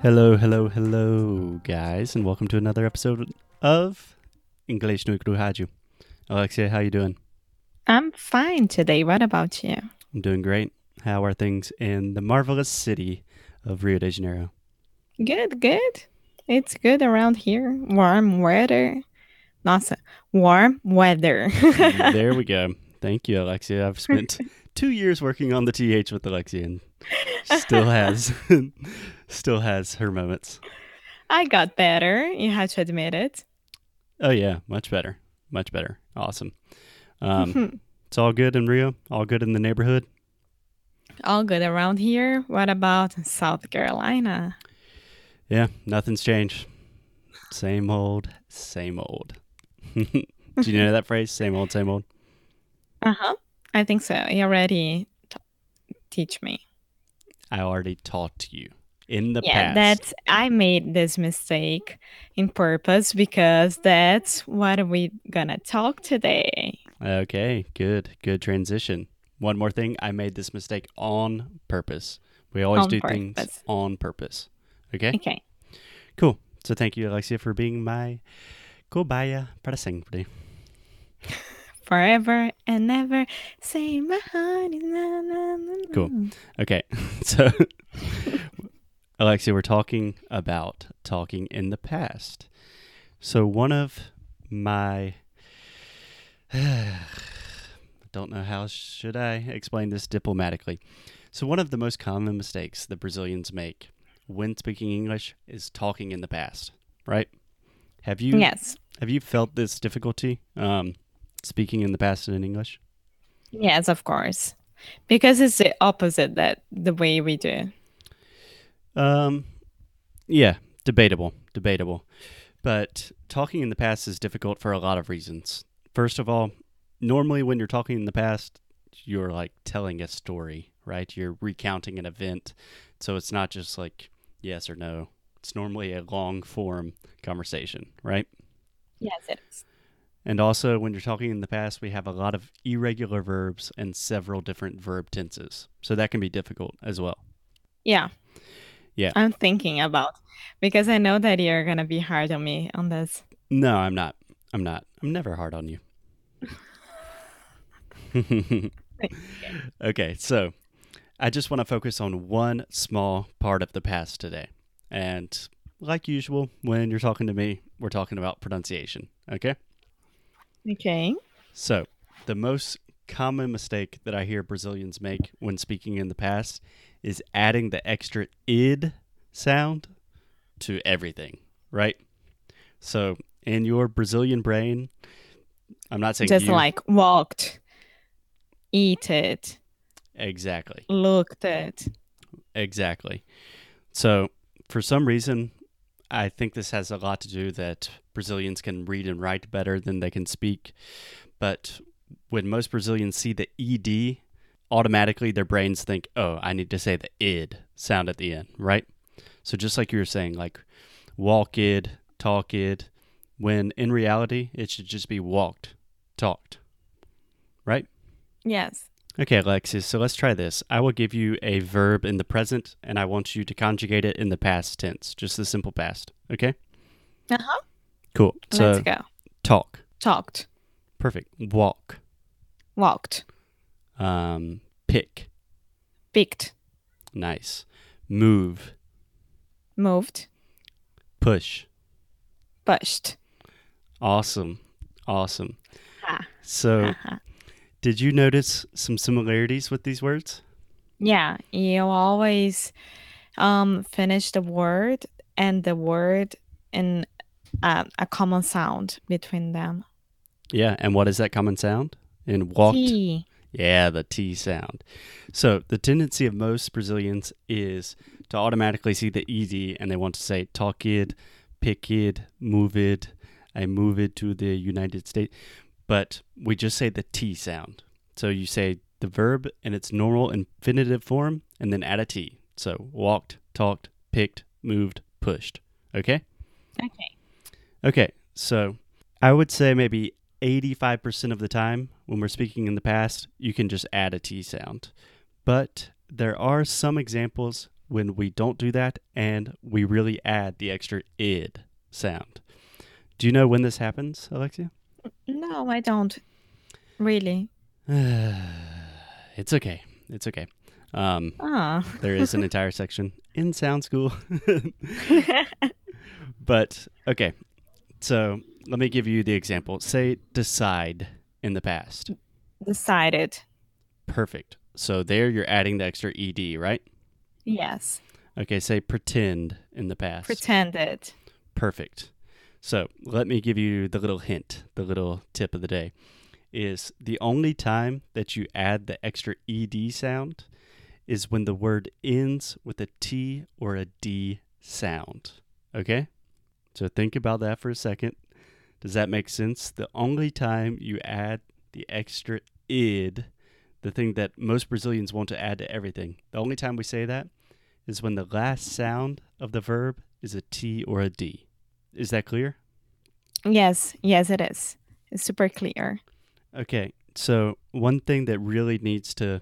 Hello, hello, hello, guys, and welcome to another episode of English no Rádio. Alexia, how are you doing? I'm fine today. What about you? I'm doing great. How are things in the marvelous city of Rio de Janeiro? Good, good. It's good around here. Warm weather. Nossa, warm weather. Mm, there we go. Thank you, Alexia. I've spent two years working on the TH with Alexia and still has still has her moments. I got better. You have to admit it. Oh yeah, much better. Much better. Awesome. Um, it's all good in Rio. All good in the neighborhood. All good around here. What about South Carolina? Yeah, nothing's changed. Same old, same old. Do you know that phrase? Same old, same old. Uh huh. I think so. You already t- teach me. I already taught you in the yeah, past. that's I made this mistake in purpose because that's what we're gonna talk today. Okay, good, good transition. One more thing, I made this mistake on purpose. We always On do things on purpose. Okay, Okay. cool. So thank you, Alexia, for being my cobaya para sempre. Forever and ever, say my heart is na, na, na. Cool. Okay, so Alexia, we're talking about talking in the past. So one of my don't know how should I explain this diplomatically. So one of the most common mistakes the Brazilians make when speaking English is talking in the past, right? Have you Yes. have you felt this difficulty um, speaking in the past in English? Yes, of course. Because it's the opposite that the way we do. Um, yeah, debatable, debatable. But talking in the past is difficult for a lot of reasons. First of all, normally when you're talking in the past, you're like telling a story, right? You're recounting an event. So it's not just like yes or no. It's normally a long form conversation, right? Yes, it is. And also, when you're talking in the past, we have a lot of irregular verbs and several different verb tenses. So that can be difficult as well. Yeah. Yeah. I'm thinking about because I know that you're gonna be hard on me on this. No, I'm not. I'm not. I'm never hard on you. okay, so I just want to focus on one small part of the past today. And like usual, when you're talking to me, we're talking about pronunciation. Okay? Okay. So, the most common mistake that I hear Brazilians make when speaking in the past is adding the extra id sound to everything, right? So, in your Brazilian brain, I'm not saying Just you- like walked, eat it, exactly. looked it. Exactly. So, for some reason, I think this has a lot to do that Brazilians can read and write better than they can speak. But when most Brazilians see the ed, automatically their brains think, "Oh, I need to say the id sound at the end," right? So just like you were saying, like walk id, talk id, when in reality it should just be walked, talked, right? Yes. Okay, Alexia, so let's try this. I will give you a verb in the present, and I want you to conjugate it in the past tense, just the simple past. Okay? Uh-huh. Cool. So, Let's go. talk. Talked. Perfect. Walk. Walked. Um, pick. Picked. Nice. Move. Moved. Push. Pushed. Awesome. Awesome. Ah. So, Uh-huh. Did you notice some similarities with these words? Yeah, you always um finish the word and the word in uh, a common sound between them. Yeah. And what is that common sound? In walked, T. Yeah, the T sound. So the tendency of most Brazilians is to automatically see the ED and they want to say talk it, pick it, move it, I move it to the United States. But we just say the T sound. So you say the verb in its normal infinitive form and then add a T. So walked, talked, picked, moved, pushed. Okay? Okay. Okay. So I would say maybe 85% of the time when we're speaking in the past, you can just add a T sound. But there are some examples when we don't do that and we really add the extra id sound. Do you know when this happens, Alexia? No, I don't. Really. it's okay. It's okay. Um, Ah. there is an entire section in Sound School. but okay, so let me give you the example. Say decide in the past. Decided. Perfect. So there you're adding the extra ed, right? Yes. Okay, say pretend in the past. Pretended. Perfect. So let me give you the little hint, the little tip of the day. Is the only time that you add the extra ed sound is when the word ends with a T or a D sound. Okay? So think about that for a second. Does that make sense? The only time you add the extra id, the thing that most Brazilians want to add to everything, the only time we say that is when the last sound of the verb is a T or a D. Is that clear? Yes. Yes, it is. It's super clear. Okay, so one thing that really needs to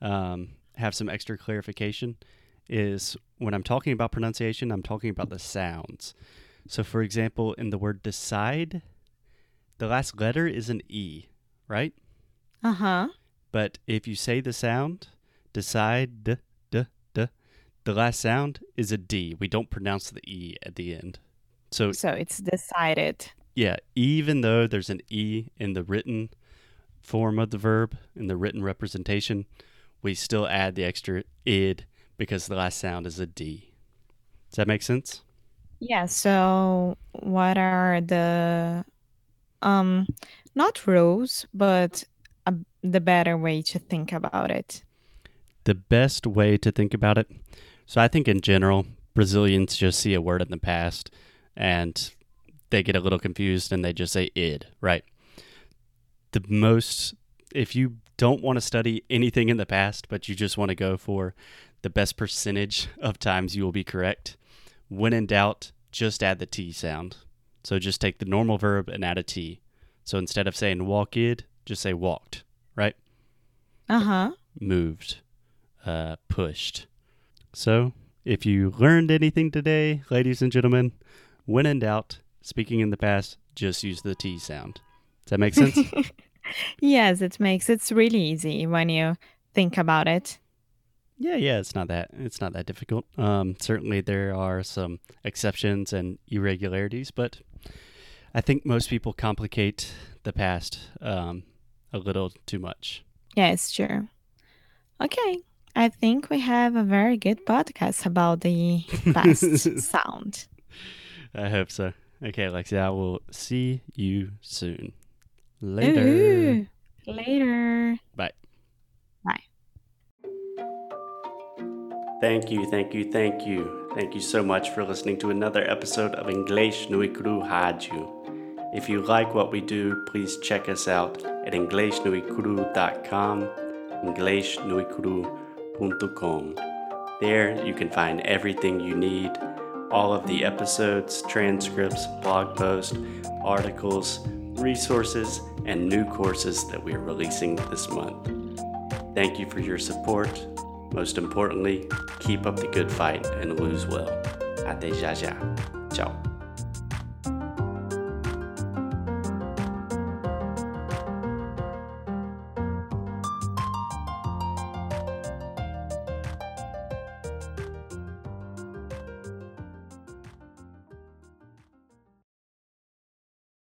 um, have some extra clarification is when I'm talking about pronunciation, I'm talking about the sounds. So, for example, in the word decide, the last letter is an E, right? Uh huh. But if you say the sound, decide, d, d, d, the last sound is a D. We don't pronounce the E at the end. So, So it's decided. yeah, even though there's an E in the written form of the verb, in the written representation, we still add the extra id because the last sound is a D. Does that make sense? Yeah. So what are the um not rules, but a, the better way to think about it? The best way to think about it. So I think in general, Brazilians just see a word in the past and they get a little confused and they just say id, right? The most, if you don't want to study anything in the past, but you just want to go for the best percentage of times you will be correct, when in doubt, just add the T sound. So just take the normal verb and add a T. So instead of saying walked, just say walked, right? Uh huh. moved, uh, pushed. So, if you learned anything today, ladies and gentlemen, when in doubt, speaking in the past, just use the T sound. Does that make sense? yes, it makes it's really easy when you think about it. yeah, yeah, it's not that it's not that difficult. Um, certainly there are some exceptions and irregularities, but I think most people complicate the past um, a little too much. Yeah, it's true. Okay. I think we have a very good podcast about the past sound. I hope so. Okay, Alexia, I will see you soon. Later. Ooh. Later. Bye. Bye. Thank you, thank you, thank you. Thank you so much for listening to another episode of English Nui Cru Rádio. If you like what we do, please check us out at EnglishNuiCru.com, EnglishNuiCru.com. There you can find everything you need all of the episodes, transcripts, blog posts, articles, resources, and new courses that we are releasing this month. Thank you for your support. Most importantly, keep up the good fight and lose well. Até já já. Ciao.